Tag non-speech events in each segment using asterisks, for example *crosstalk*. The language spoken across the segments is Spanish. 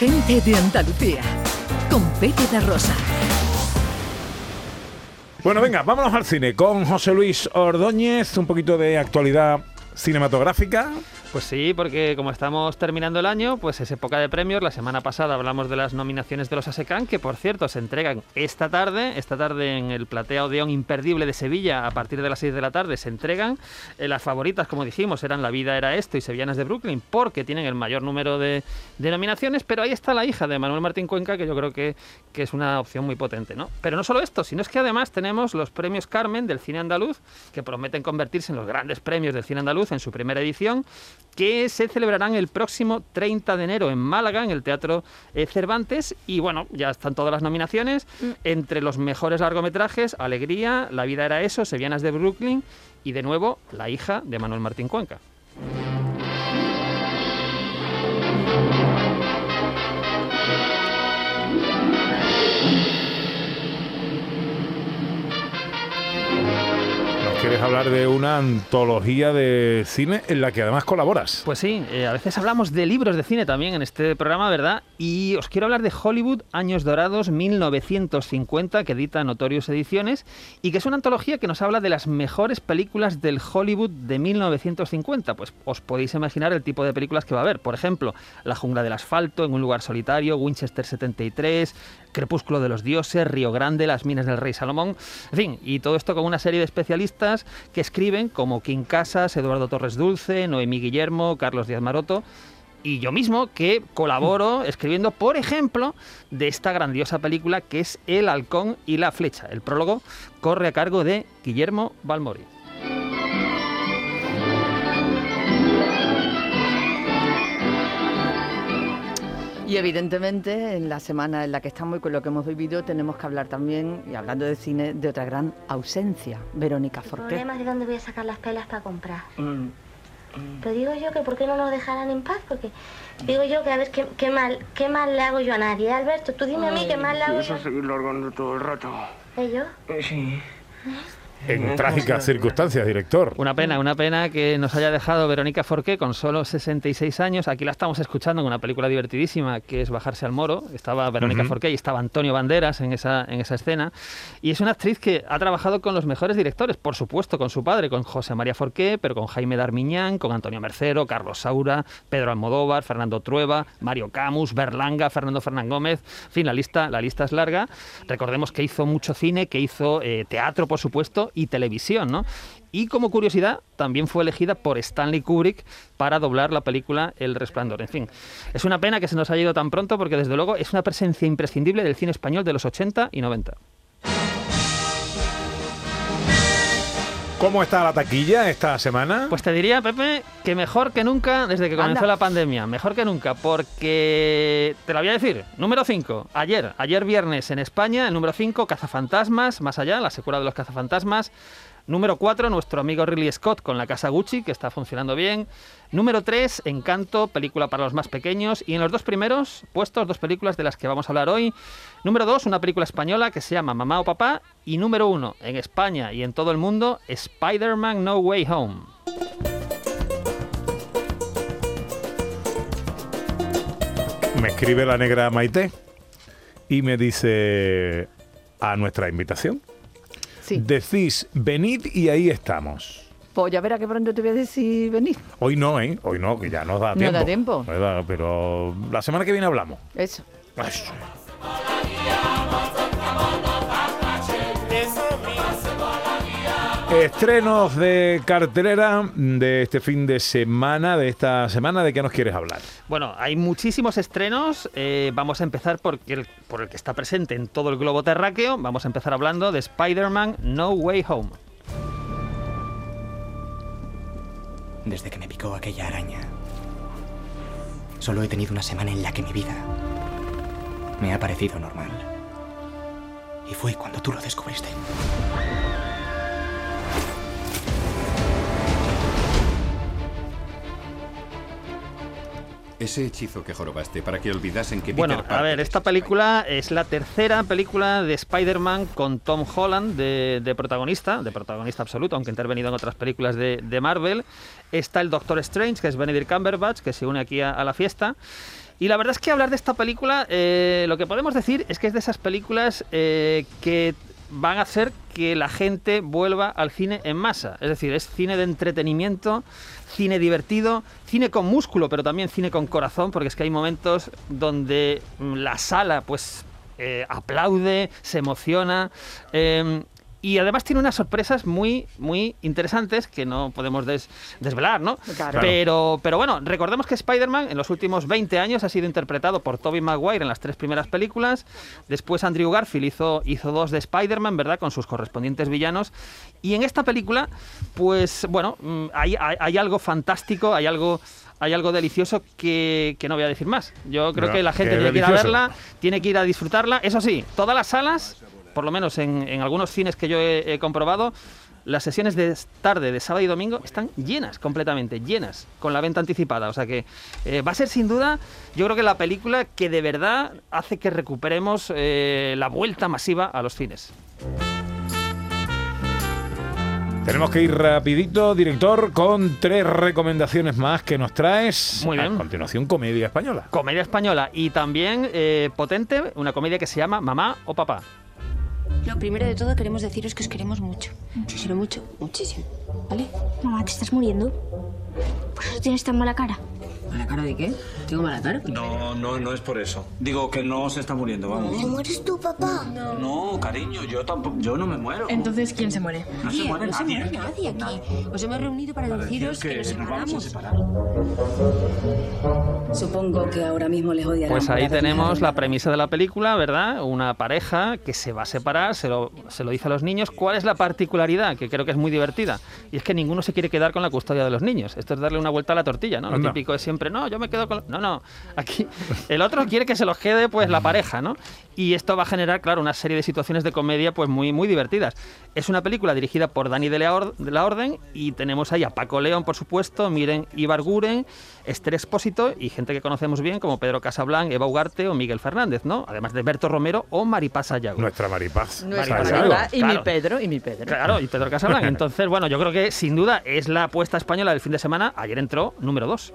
gente de Andalucía, con Pepe de Rosa. Bueno, venga, vámonos al cine con José Luis Ordóñez, un poquito de actualidad cinematográfica. Pues sí, porque como estamos terminando el año, pues es época de premios. La semana pasada hablamos de las nominaciones de los ASECAN, que por cierto se entregan esta tarde, esta tarde en el Platea Odeón Imperdible de Sevilla, a partir de las 6 de la tarde se entregan. Eh, las favoritas, como dijimos, eran La vida era esto y Sevillanas de Brooklyn, porque tienen el mayor número de, de nominaciones, pero ahí está la hija de Manuel Martín Cuenca, que yo creo que, que es una opción muy potente, ¿no? Pero no solo esto, sino es que además tenemos los premios Carmen del cine andaluz, que prometen convertirse en los grandes premios del cine andaluz en su primera edición, que se celebrarán el próximo 30 de enero en Málaga, en el Teatro eh, Cervantes. Y bueno, ya están todas las nominaciones. Entre los mejores largometrajes, Alegría, La vida era eso, Sevillanas de Brooklyn y de nuevo La hija de Manuel Martín Cuenca. Quieres hablar de una antología de cine en la que además colaboras. Pues sí, eh, a veces hablamos de libros de cine también en este programa, ¿verdad? Y os quiero hablar de Hollywood, Años Dorados, 1950, que edita Notorious Ediciones, y que es una antología que nos habla de las mejores películas del Hollywood de 1950. Pues os podéis imaginar el tipo de películas que va a haber. Por ejemplo, La jungla del asfalto, En un lugar solitario, Winchester 73, Crepúsculo de los dioses, Río Grande, Las minas del rey Salomón, en fin, y todo esto con una serie de especialistas que escriben como King Casas, Eduardo Torres Dulce, Noemí Guillermo, Carlos Díaz Maroto y yo mismo que colaboro escribiendo, por ejemplo, de esta grandiosa película que es El halcón y la flecha. El prólogo corre a cargo de Guillermo Balmori. Y evidentemente en la semana en la que estamos y con lo que hemos vivido tenemos que hablar también, y hablando de cine, de otra gran ausencia, Verónica Forqué. El problema es de dónde voy a sacar las pelas para comprar. Mm, Pero digo yo que por qué no nos dejarán en paz, porque digo yo que a ver qué, qué mal qué mal le hago yo a nadie. Alberto, tú dime a mí qué mal le hago yo. seguir largando todo el rato. ¿Eh, yo? Eh, Sí. En trágicas circunstancias, director. Una pena, una pena que nos haya dejado Verónica Forqué con solo 66 años. Aquí la estamos escuchando en una película divertidísima que es Bajarse al Moro. Estaba Verónica Ujú. Forqué y estaba Antonio Banderas en esa, en esa escena. Y es una actriz que ha trabajado con los mejores directores, por supuesto, con su padre, con José María Forqué, pero con Jaime Darmiñán, con Antonio Mercero, Carlos Saura, Pedro Almodóvar, Fernando Trueba, Mario Camus, Berlanga, Fernando Fernán Gómez. En fin, la lista, la lista es larga. Recordemos que hizo mucho cine, que hizo eh, teatro, por supuesto, y televisión, ¿no? Y como curiosidad, también fue elegida por Stanley Kubrick para doblar la película El Resplandor. En fin, es una pena que se nos haya ido tan pronto porque desde luego es una presencia imprescindible del cine español de los 80 y 90. ¿Cómo está la taquilla esta semana? Pues te diría, Pepe, que mejor que nunca desde que comenzó Anda. la pandemia. Mejor que nunca, porque te la voy a decir. Número 5, ayer, ayer viernes en España, el número 5, Cazafantasmas, más allá, la secuela de los Cazafantasmas. Número 4, nuestro amigo Ridley Scott con la casa Gucci, que está funcionando bien. Número 3, Encanto, película para los más pequeños. Y en los dos primeros puestos, dos películas de las que vamos a hablar hoy. Número 2, una película española que se llama Mamá o Papá. Y número 1, en España y en todo el mundo, Spider-Man No Way Home. Me escribe la negra Maite y me dice a nuestra invitación. Sí. Decís, venid y ahí estamos. Pues ya verá que pronto te voy a decir venir. Hoy no, ¿eh? Hoy no, que ya nos da No tiempo. da tiempo. No da, pero la semana que viene hablamos. Eso. Eso. Estrenos de cartelera de este fin de semana, de esta semana, ¿de qué nos quieres hablar? Bueno, hay muchísimos estrenos. eh, vamos a empezar por el, por el que está presente en todo el globo terráqueo. Vamos a empezar hablando de Spider-Man No Way Home. Desde que me picó aquella araña, solo he tenido una semana en la que mi vida me ha parecido normal. Y fue cuando tú lo descubriste. Ese hechizo que jorobaste para que olvidasen que Bueno, Peter a ver, esta es película es la tercera película de Spider-Man con Tom Holland de, de protagonista, de protagonista absoluto, aunque ha intervenido en otras películas de, de Marvel. Está el Doctor Strange, que es Benedict Cumberbatch, que se une aquí a, a la fiesta. Y la verdad es que hablar de esta película, eh, lo que podemos decir es que es de esas películas eh, que van a hacer que la gente vuelva al cine en masa. Es decir, es cine de entretenimiento, cine divertido, cine con músculo, pero también cine con corazón, porque es que hay momentos donde mm, la sala pues eh, aplaude, se emociona. eh, y además tiene unas sorpresas muy, muy interesantes que no podemos des- desvelar, ¿no? Claro. Pero, pero bueno, recordemos que Spider-Man en los últimos 20 años ha sido interpretado por Tobey Maguire en las tres primeras películas. Después Andrew Garfield hizo, hizo dos de Spider-Man, ¿verdad? Con sus correspondientes villanos. Y en esta película, pues bueno, mm, hay, hay- hay algo fantástico, hay algo... Hay algo delicioso que, que no voy a decir más. Yo creo No, que la gente que tiene que ir a delicioso. verla, tiene que ir a disfrutarla. Eso sí, todas las salas, por lo menos en, en algunos cines que yo he, he comprobado, las sesiones de tarde, de sábado y domingo, están llenas, completamente llenas, con la venta anticipada. O sea que eh, va a ser sin duda, yo creo que la película que de verdad hace que recuperemos eh, la vuelta masiva a los cines. Tenemos que ir rapidito, director, con tres recomendaciones más que nos traes. Muy bien. A continuación, comedia española. Comedia española y también eh, potente, una comedia que se llama Mamá o Papá. Lo primero de todo queremos deciros que os queremos mucho. Pero mucho, muchísimo. ¿Vale? Mamá, ¿te estás muriendo? ¿Por eso tienes tan mala cara? ¿Mala cara de qué? ¿Tengo mala cara? No, no, no es por eso. Digo que no se está muriendo, vamos. ¿Te mueres tú, papá? No, cariño, yo tampoco, yo no me muero. Entonces, ¿quién se muere? No se muere no se nadie. muere nadie aquí. Os hemos reunido para, Para deciros decir que, nos nos vamos a separamos. separar. Supongo que ahora mismo les odiarán. Pues ahí tenemos la premisa de la película, ¿verdad? Una pareja que se va a separar, se lo, se lo dice a los niños. ¿Cuál es la particularidad? Que creo que es muy divertida. Y es que ninguno se quiere quedar con la custodia de los niños. Esto es darle una vuelta a la tortilla, ¿no? Lo típico es siempre, no, yo me quedo con... No, no. Aquí el otro quiere que se los quede pues la pareja, ¿no? Y esto va a generar, claro, una serie de situaciones de comedia pues muy, muy divertidas. Es una película dirigida por Dani de la, Or- de la Orden y tenemos ahí a Paco León, por supuesto, Miren Ibarguren, Esther Expósito y gente que conocemos bien como Pedro Casablanc, Eva Ugarte o Miguel Fernández, ¿no? Además de Berto Romero o Maripaz Ayago. Nuestra Maripaz. Nuestra Maripaz Sayago. verdad, y mi. Pedro, y mi Pedro. Claro, y Pedro Casablanc. *laughs* Entonces, bueno, yo creo que sin duda es la apuesta española del fin de semana. Ayer entró número 2.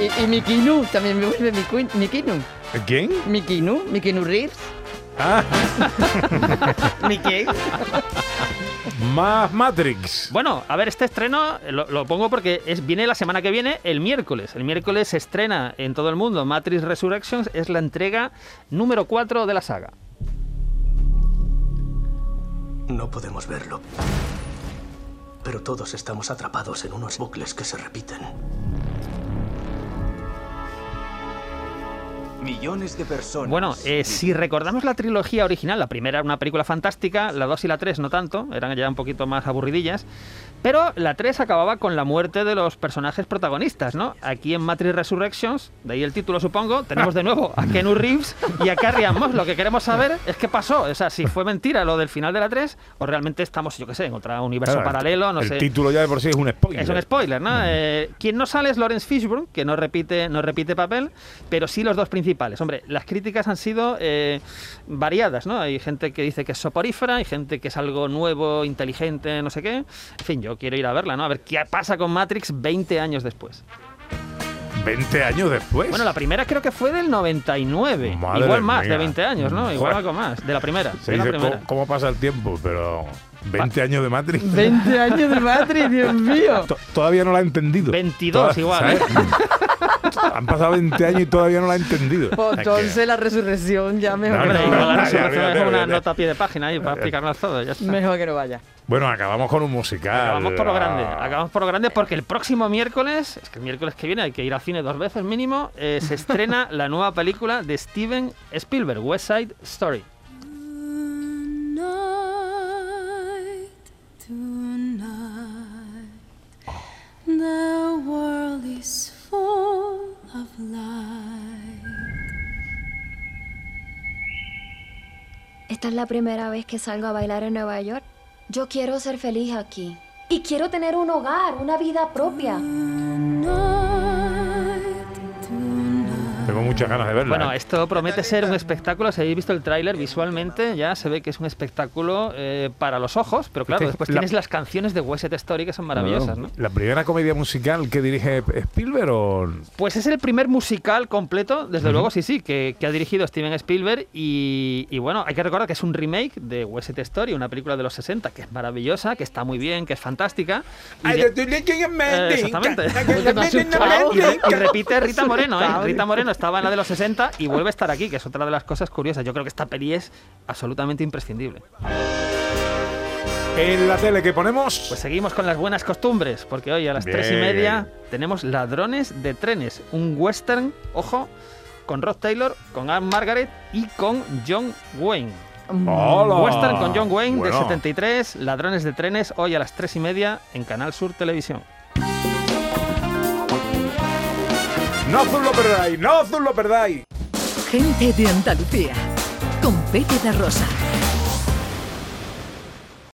Y, y Mikinu, también me vuelve Mikinu. ¿Quién? Mikinu, Mikinu Reeves. Ah, *laughs* más Matrix. Bueno, a ver, este estreno lo, lo pongo porque es, viene la semana que viene, el miércoles. El miércoles se estrena en todo el mundo Matrix Resurrections, es la entrega número 4 de la saga. No podemos verlo. Pero todos estamos atrapados en unos bucles que se repiten. Millones de personas. Bueno, eh, si recordamos la trilogía original, la primera era una película fantástica, la 2 y la 3 no tanto, eran ya un poquito más aburridillas, pero la 3 acababa con la muerte de los personajes protagonistas, ¿no? Aquí en Matrix Resurrections, de ahí el título supongo, tenemos de nuevo a Kenu Reeves y a Carrie Ann Moss. Lo que queremos saber es qué pasó, o sea, si fue mentira lo del final de la 3 o realmente estamos, yo qué sé, en otro universo Claro, paralelo, no el sé. título ya de por sí es un spoiler. Es un spoiler, ¿no? Eh, quien no sale es Lawrence Fishburne, que no repite, no repite papel, pero sí los dos principales. Hombre, las críticas han sido eh, variadas, ¿no? Hay gente que dice que es soporífera, hay gente que es algo nuevo, inteligente, no sé qué. En fin, yo quiero ir a verla, ¿no? A ver qué pasa con Matrix 20 años después. 20 años después. Bueno, la primera creo que fue del 99. Madre Igual más, mía. de 20 años, ¿no? Igual Joder. algo más. De la primera. Se de la dice primera. cómo, cómo pasa el tiempo, pero 20 años de Matrix. 20 años de Matrix, Dios mío. To- Todavía no la he entendido. 22 Toda- igual, ¿eh? *laughs* Han pasado 20 años y todavía no la he entendido. Pues Es que- entonces la resurrección ya mejor, No, no, hace olvídate, una nota a pie de página ahí para explicarnos todo. Ya está. mejor que no vaya. Bueno, acabamos con un musical. Acabamos por lo grande, Ah. acabamos por lo grande porque el próximo miércoles, es que el miércoles que viene hay que ir al cine dos veces mínimo, eh, se estrena *laughs* la nueva película de Steven Spielberg, West Side Story. Esta es la primera vez que salgo a bailar en Nueva York. Yo quiero ser feliz aquí. Y quiero tener un hogar, una vida propia. Muchas ganas de verla. Bueno, ¿eh? esto promete ser un espectáculo. Si habéis visto el tráiler visualmente, ya se ve que es un espectáculo eh, para los ojos, pero claro, Este- después la- tienes las canciones de West Side Story que son maravillosas, ¿no? La primera comedia musical que dirige Spielberg o Pues es el primer musical completo, desde luego, sí, sí, que, que ha dirigido Steven Spielberg. Y, y bueno, hay que recordar que es un remake de West Side Story, una película de los 60 que es maravillosa, que está muy bien, que es fantástica. Y de- Eh, exactamente. y repite Rita Moreno, ¿eh? Rita Moreno estaba la de los 60 y vuelve a estar aquí, que es otra de las cosas curiosas. Yo creo que esta peli es absolutamente imprescindible. en la tele que ponemos. Pues seguimos con las buenas costumbres, porque hoy a las tres y media tenemos Ladrones de Trenes, un western, ojo, con Rod Taylor, con Anne Margaret y con John Wayne. ¡Hola! Western con John Wayne Bueno. de 73, Ladrones de Trenes, hoy a las tres y media en Canal Sur Televisión. No os lo perdáis, no os lo perdáis. Gente de Andalucía. Con Pepe da Rosa.